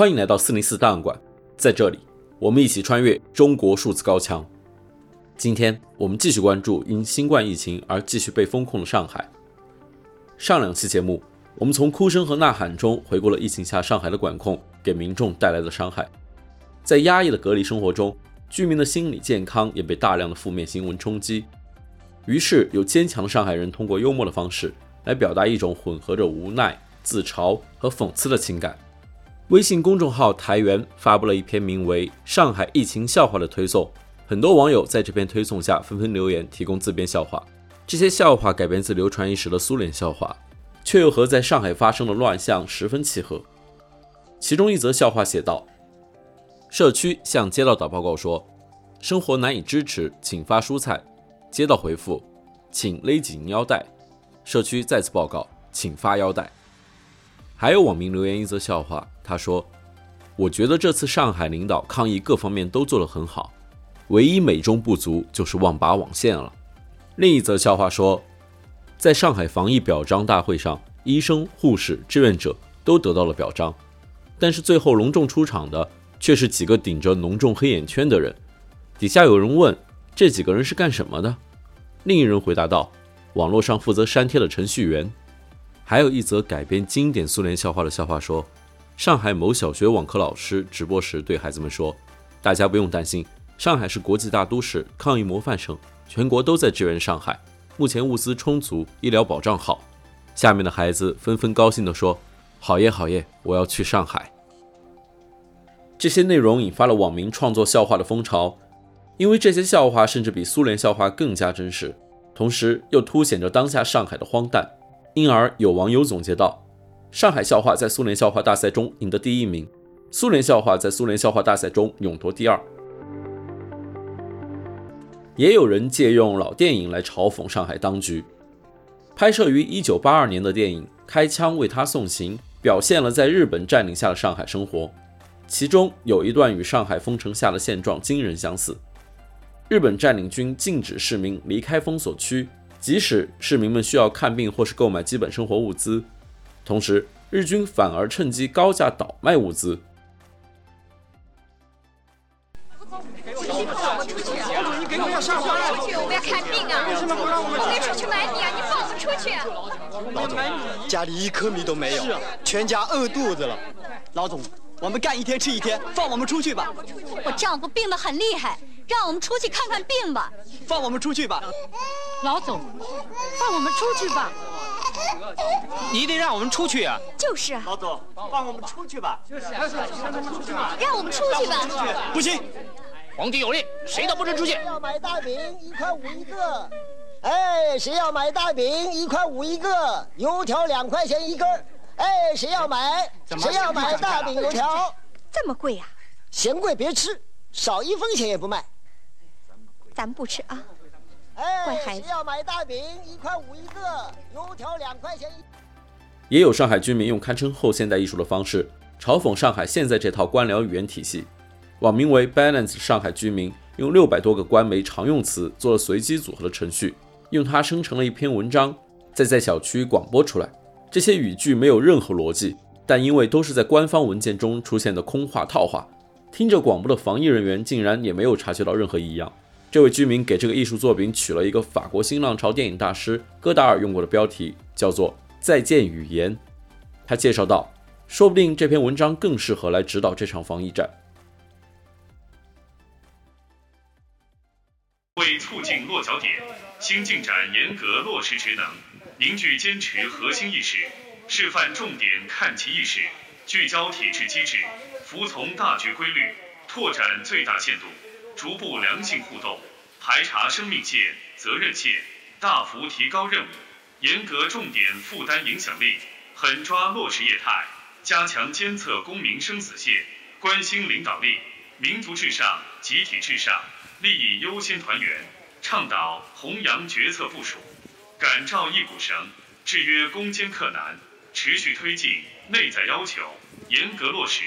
欢迎来到四零四档案馆，在这里，我们一起穿越中国数字高墙。今天我们继续关注因新冠疫情而继续被封控的上海。上两期节目，我们从哭声和呐喊中回顾了疫情下上海的管控给民众带来的伤害。在压抑的隔离生活中，居民的心理健康也被大量的负面新闻冲击。于是，有坚强的上海人通过幽默的方式来表达一种混合着无奈、自嘲和讽刺的情感。微信公众号“台源”发布了一篇名为《上海疫情笑话》的推送。很多网友在这篇推送下纷纷留言，提供自编笑话。这些笑话改编自流传一时的苏联笑话，却又和在上海发生的乱象十分契合。其中一则笑话写道：“社区向街道打报告说，生活难以支持，请发蔬菜。街道回复，请勒紧腰带。社区再次报告，请发腰带。”还有网民留言一则笑话，他说：“我觉得这次上海领导抗疫各方面都做得很好。”唯一美中不足就是忘拔网线了。另一则笑话说，在上海防疫表彰大会上，医生、护士、志愿者都得到了表彰，但是最后隆重出场的却是几个顶着浓重黑眼圈的人。底下有人问，这几个人是干什么的？另一人回答道：网络上负责删帖的程序员。还有一则改编经典苏联笑话的笑话说，上海某小学网课老师直播时对孩子们说：“大家不用担心。”上海是国际大都市，抗疫模范省，全国都在支援上海。目前物资充足，医疗保障好。下面的孩子纷纷高兴地说：“好耶，好耶，我要去上海。”这些内容引发了网民创作笑话的风潮，因为这些笑话甚至比苏联笑话更加真实，同时又凸显着当下上海的荒诞。因而有网友总结道：“上海笑话在苏联笑话大赛中赢得第一名，苏联笑话在苏联笑话大赛中勇夺第二。”也有人借用老电影来嘲讽上海当局。拍摄于1982年的电影《开枪为他送行》表现了在日本占领下的上海生活，其中有一段与上海封城下的现状惊人相似。日本占领军禁止市民离开封锁区，即使市民们需要看病或是购买基本生活物资，同时日军反而趁机高价倒卖物资。放我们出去，我们要看病啊！我没出去买米啊，你放我们出去！老总，家里一颗米都没有，全家饿肚子了。老总，我们干一天吃一天，放我们出去吧。我丈夫病得很厉害，让我们出去看看病吧。放我们出去吧。老总，放我们出去吧。你得让我们出去啊！就是啊。老总，放我们出去吧。就是，让我们出去吧。不行。皇帝有令，谁都不准出去。要买大饼，一块五一个。哎，谁要买大饼，一块五一个。油条两块钱一根。哎，谁要买？谁要买大饼油条？这么贵呀？嫌贵别吃，少一分钱也不卖。咱们不吃啊。哎，乖孩子。要买大饼，一块五一个。油条两块钱一。也有上海居民用堪称后现代艺术的方式嘲讽上海现在这套官僚语言体系。网名为 Balance 上海居民用六百多个官媒常用词做了随机组合的程序，用它生成了一篇文章，再在小区广播出来。这些语句没有任何逻辑，但因为都是在官方文件中出现的空话套话，听着广播的防疫人员竟然也没有察觉到任何异样。这位居民给这个艺术作品取了一个法国新浪潮电影大师戈达尔用过的标题，叫做“再见语言”。他介绍道：“说不定这篇文章更适合来指导这场防疫战。”为促进落脚点，新进展严格落实职能，凝聚坚持核心意识，示范重点看齐意识，聚焦体制机制，服从大局规律，拓展最大限度，逐步良性互动，排查生命线、责任线，大幅提高任务，严格重点负担影响力，狠抓落实业态，加强监测公民生死线，关心领导力，民族至上，集体至上。利益优先团圆，倡导弘扬决策部署，感召一股绳，制约攻坚克难，持续推进内在要求，严格落实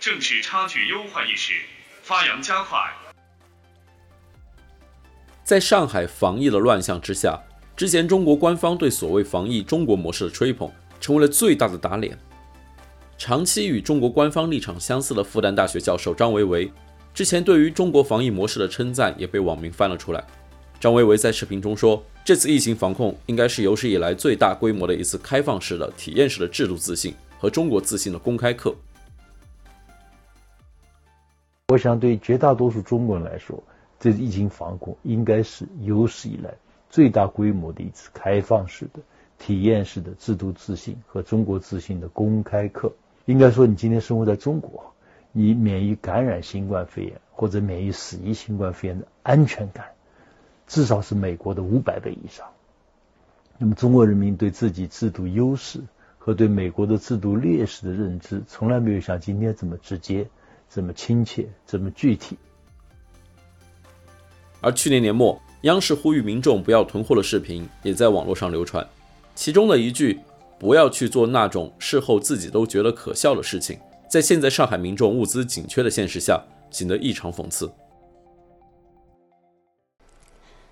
正视差距优化意识，发扬加快。在上海防疫的乱象之下，之前中国官方对所谓防疫中国模式的吹捧，成为了最大的打脸。长期与中国官方立场相似的复旦大学教授张维维，之前对于中国防疫模式的称赞也被网民翻了出来。张维维在视频中说，这次疫情防控应该是有史以来最大规模的一次开放式的、体验式的制度自信和中国自信的公开课。我想，对绝大多数中国人来说，这次疫情防控应该是有史以来最大规模的一次开放式的、体验式的制度自信和中国自信的公开课。应该说，你今天生活在中国，你免于感染新冠肺炎或者免于死于新冠肺炎的安全感，至少是美国的五百倍以上。那么，中国人民对自己制度优势和对美国的制度劣势的认知，从来没有像今天这么直接、这么亲切、这么具体。而去年年末，央视呼吁民众不要囤货的视频也在网络上流传，其中的一句。不要去做那种事后自己都觉得可笑的事情，在现在上海民众物资紧缺的现实下，显得异常讽刺。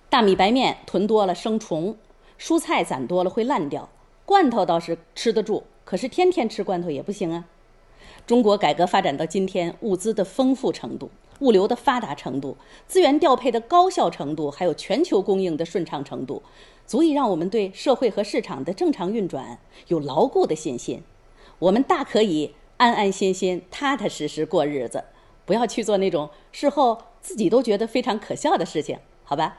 大米白面囤多了生虫，蔬菜攒多了会烂掉，罐头倒是吃得住，可是天天吃罐头也不行啊。中国改革发展到今天，物资的丰富程度、物流的发达程度、资源调配的高效程度，还有全球供应的顺畅程度。足以让我们对社会和市场的正常运转有牢固的信心，我们大可以安安心心、踏踏实实过日子，不要去做那种事后自己都觉得非常可笑的事情，好吧？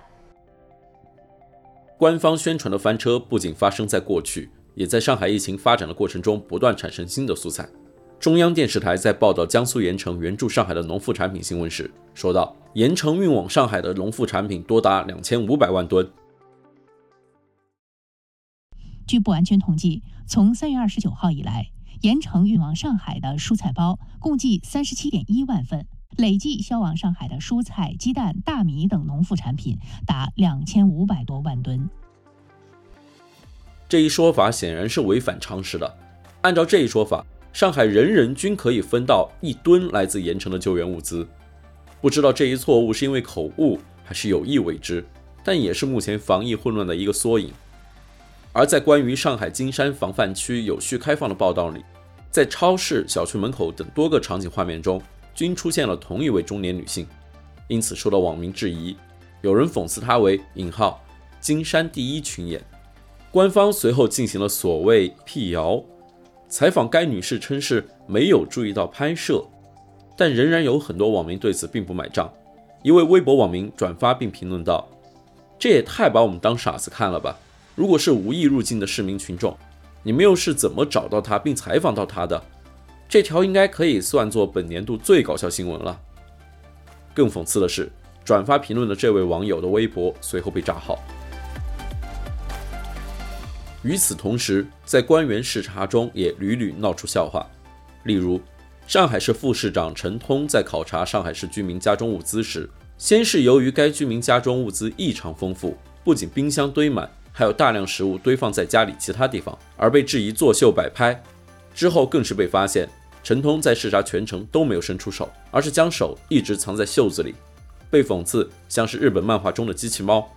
官方宣传的翻车不仅发生在过去，也在上海疫情发展的过程中不断产生新的素材。中央电视台在报道江苏盐城援助上海的农副产品新闻时，说道：盐城运往上海的农副产品多达两千五百万吨。据不完全统计，从三月二十九号以来，盐城运往上海的蔬菜包共计三十七点一万份，累计销往上海的蔬菜、鸡蛋、大米等农副产品达两千五百多万吨。这一说法显然是违反常识的。按照这一说法，上海人人均可以分到一吨来自盐城的救援物资。不知道这一错误是因为口误还是有意为之，但也是目前防疫混乱的一个缩影。而在关于上海金山防范区有序开放的报道里，在超市、小区门口等多个场景画面中，均出现了同一位中年女性，因此受到网民质疑。有人讽刺她为“引号金山第一群演”。官方随后进行了所谓辟谣，采访该女士称是没有注意到拍摄，但仍然有很多网民对此并不买账。一位微博网民转发并评论道：“这也太把我们当傻子看了吧！”如果是无意入境的市民群众，你们又是怎么找到他并采访到他的？这条应该可以算作本年度最搞笑新闻了。更讽刺的是，转发评论的这位网友的微博随后被炸号。与此同时，在官员视察中也屡屡闹出笑话，例如，上海市副市长陈通在考察上海市居民家中物资时，先是由于该居民家中物资异常丰富，不仅冰箱堆满。还有大量食物堆放在家里其他地方，而被质疑作秀摆拍。之后更是被发现，陈通在视察全程都没有伸出手，而是将手一直藏在袖子里，被讽刺像是日本漫画中的机器猫。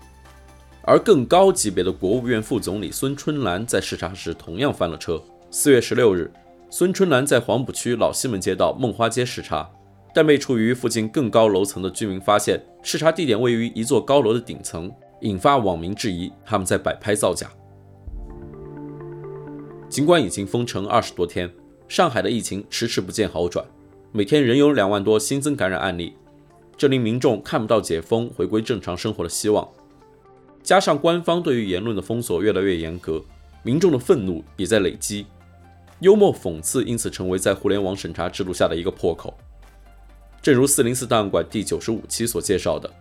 而更高级别的国务院副总理孙春兰在视察时同样翻了车。四月十六日，孙春兰在黄浦区老西门街道梦花街视察，但被处于附近更高楼层的居民发现，视察地点位于一座高楼的顶层。引发网民质疑，他们在摆拍造假。尽管已经封城二十多天，上海的疫情迟迟不见好转，每天仍有两万多新增感染案例，这令民众看不到解封、回归正常生活的希望。加上官方对于言论的封锁越来越严格，民众的愤怒也在累积。幽默讽刺因此成为在互联网审查制度下的一个破口。正如四零四档案馆第九十五期所介绍的，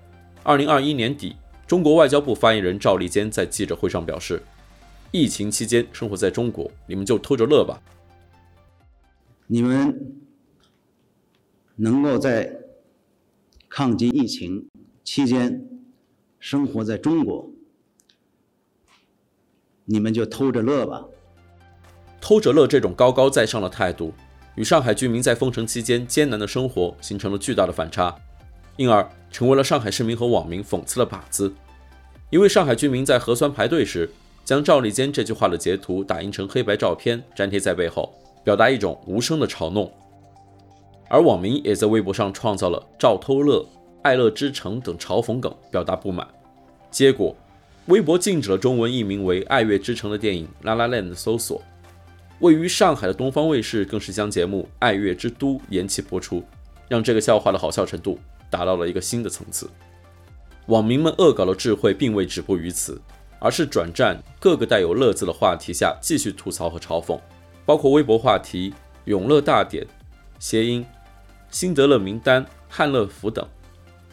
二零二一年底。中国外交部发言人赵立坚在记者会上表示：“疫情期间生活在中国，你们就偷着乐吧。你们能够在抗击疫情期间生活在中国，你们就偷着乐吧。”偷着乐这种高高在上的态度，与上海居民在封城期间艰难的生活形成了巨大的反差。因而成为了上海市民和网民讽刺的靶子。一位上海居民在核酸排队时，将赵立坚这句话的截图打印成黑白照片粘贴在背后，表达一种无声的嘲弄。而网民也在微博上创造了“赵偷乐”“爱乐之城”等嘲讽梗，表达不满。结果，微博禁止了中文译名为《爱乐之城》的电影《La La Land》的搜索。位于上海的东方卫视更是将节目《爱乐之都》延期播出，让这个笑话的好笑程度达到了一个新的层次。网民们恶搞的智慧并未止步于此，而是转战各个带有“乐”字的话题下继续吐槽和嘲讽，包括微博话题“永乐大典”、谐音“辛德勒名单”、“汉乐福”等，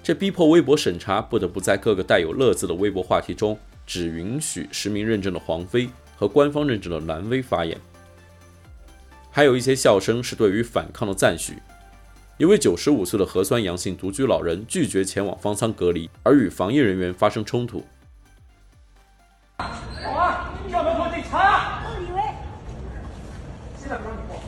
这逼迫微博审查不得不在各个带有“乐”字的微博话题中只允许实名认证的黄飞和官方认证的蓝威发言。还有一些笑声是对于反抗的赞许。一位九十五岁的核酸阳性独居老人拒绝前往方舱隔离，而与防疫人员发生冲突。好啊，校门口警察。都以为现在不让你过。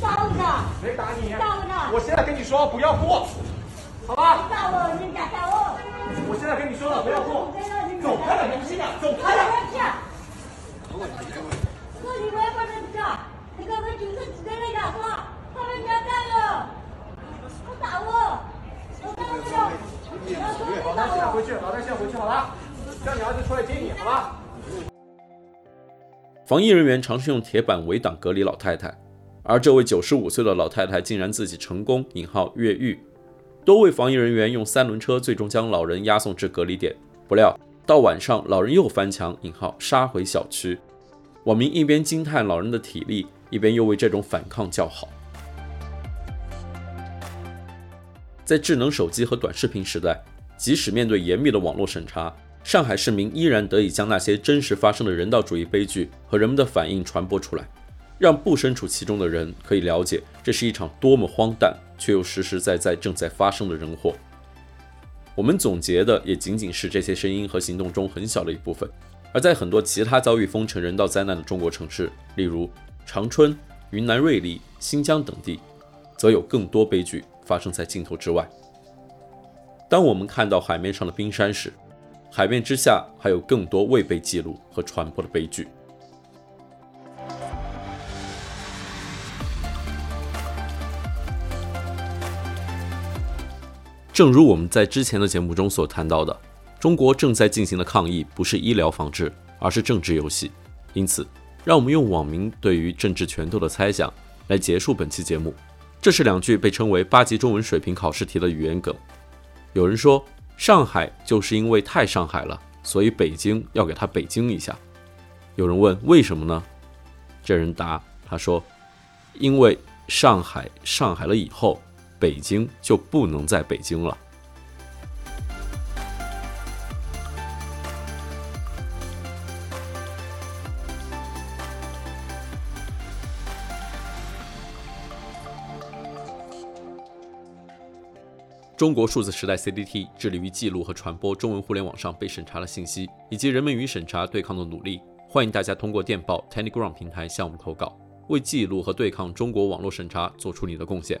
打我我呢？我现在跟你说不要过，好吧？打我，人家打我。我现在跟你说了不要过，走开了，年轻人，走开了。回去，老大先回去好了，叫你儿子出来接你，好吧？防疫人员尝试用铁板围挡隔离老太太，而这位九十五岁的老太太竟然自己成功引号越狱。多位防疫人员用三轮车最终将老人押送至隔离点，不料到晚上老人又翻墙引号杀回小区。网民一边惊叹老人的体力，一边又为这种反抗叫好。在智能手机和短视频时代。即使面对严密的网络审查，上海市民依然得以将那些真实发生的人道主义悲剧和人们的反应传播出来，让不身处其中的人可以了解这是一场多么荒诞却又实实在在正在发生的人祸。我们总结的也仅仅是这些声音和行动中很小的一部分，而在很多其他遭遇封城人道灾难的中国城市，例如长春、云南瑞丽、新疆等地，则有更多悲剧发生在镜头之外。当我们看到海面上的冰山时，海面之下还有更多未被记录和传播的悲剧。正如我们在之前的节目中所谈到的，中国正在进行的抗疫不是医疗防治，而是政治游戏。因此，让我们用网民对于政治拳头的猜想来结束本期节目。这是两句被称为八级中文水平考试题的语言梗。有人说，上海就是因为太上海了，所以北京要给他北京一下。有人问为什么呢？这人答，他说，因为上海上海了以后，北京就不能在北京了。中国数字时代 （CDT） 致力于记录和传播中文互联网上被审查的信息，以及人们与审查对抗的努力。欢迎大家通过电报 Telegram 平台向我们投稿，为记录和对抗中国网络审查做出你的贡献。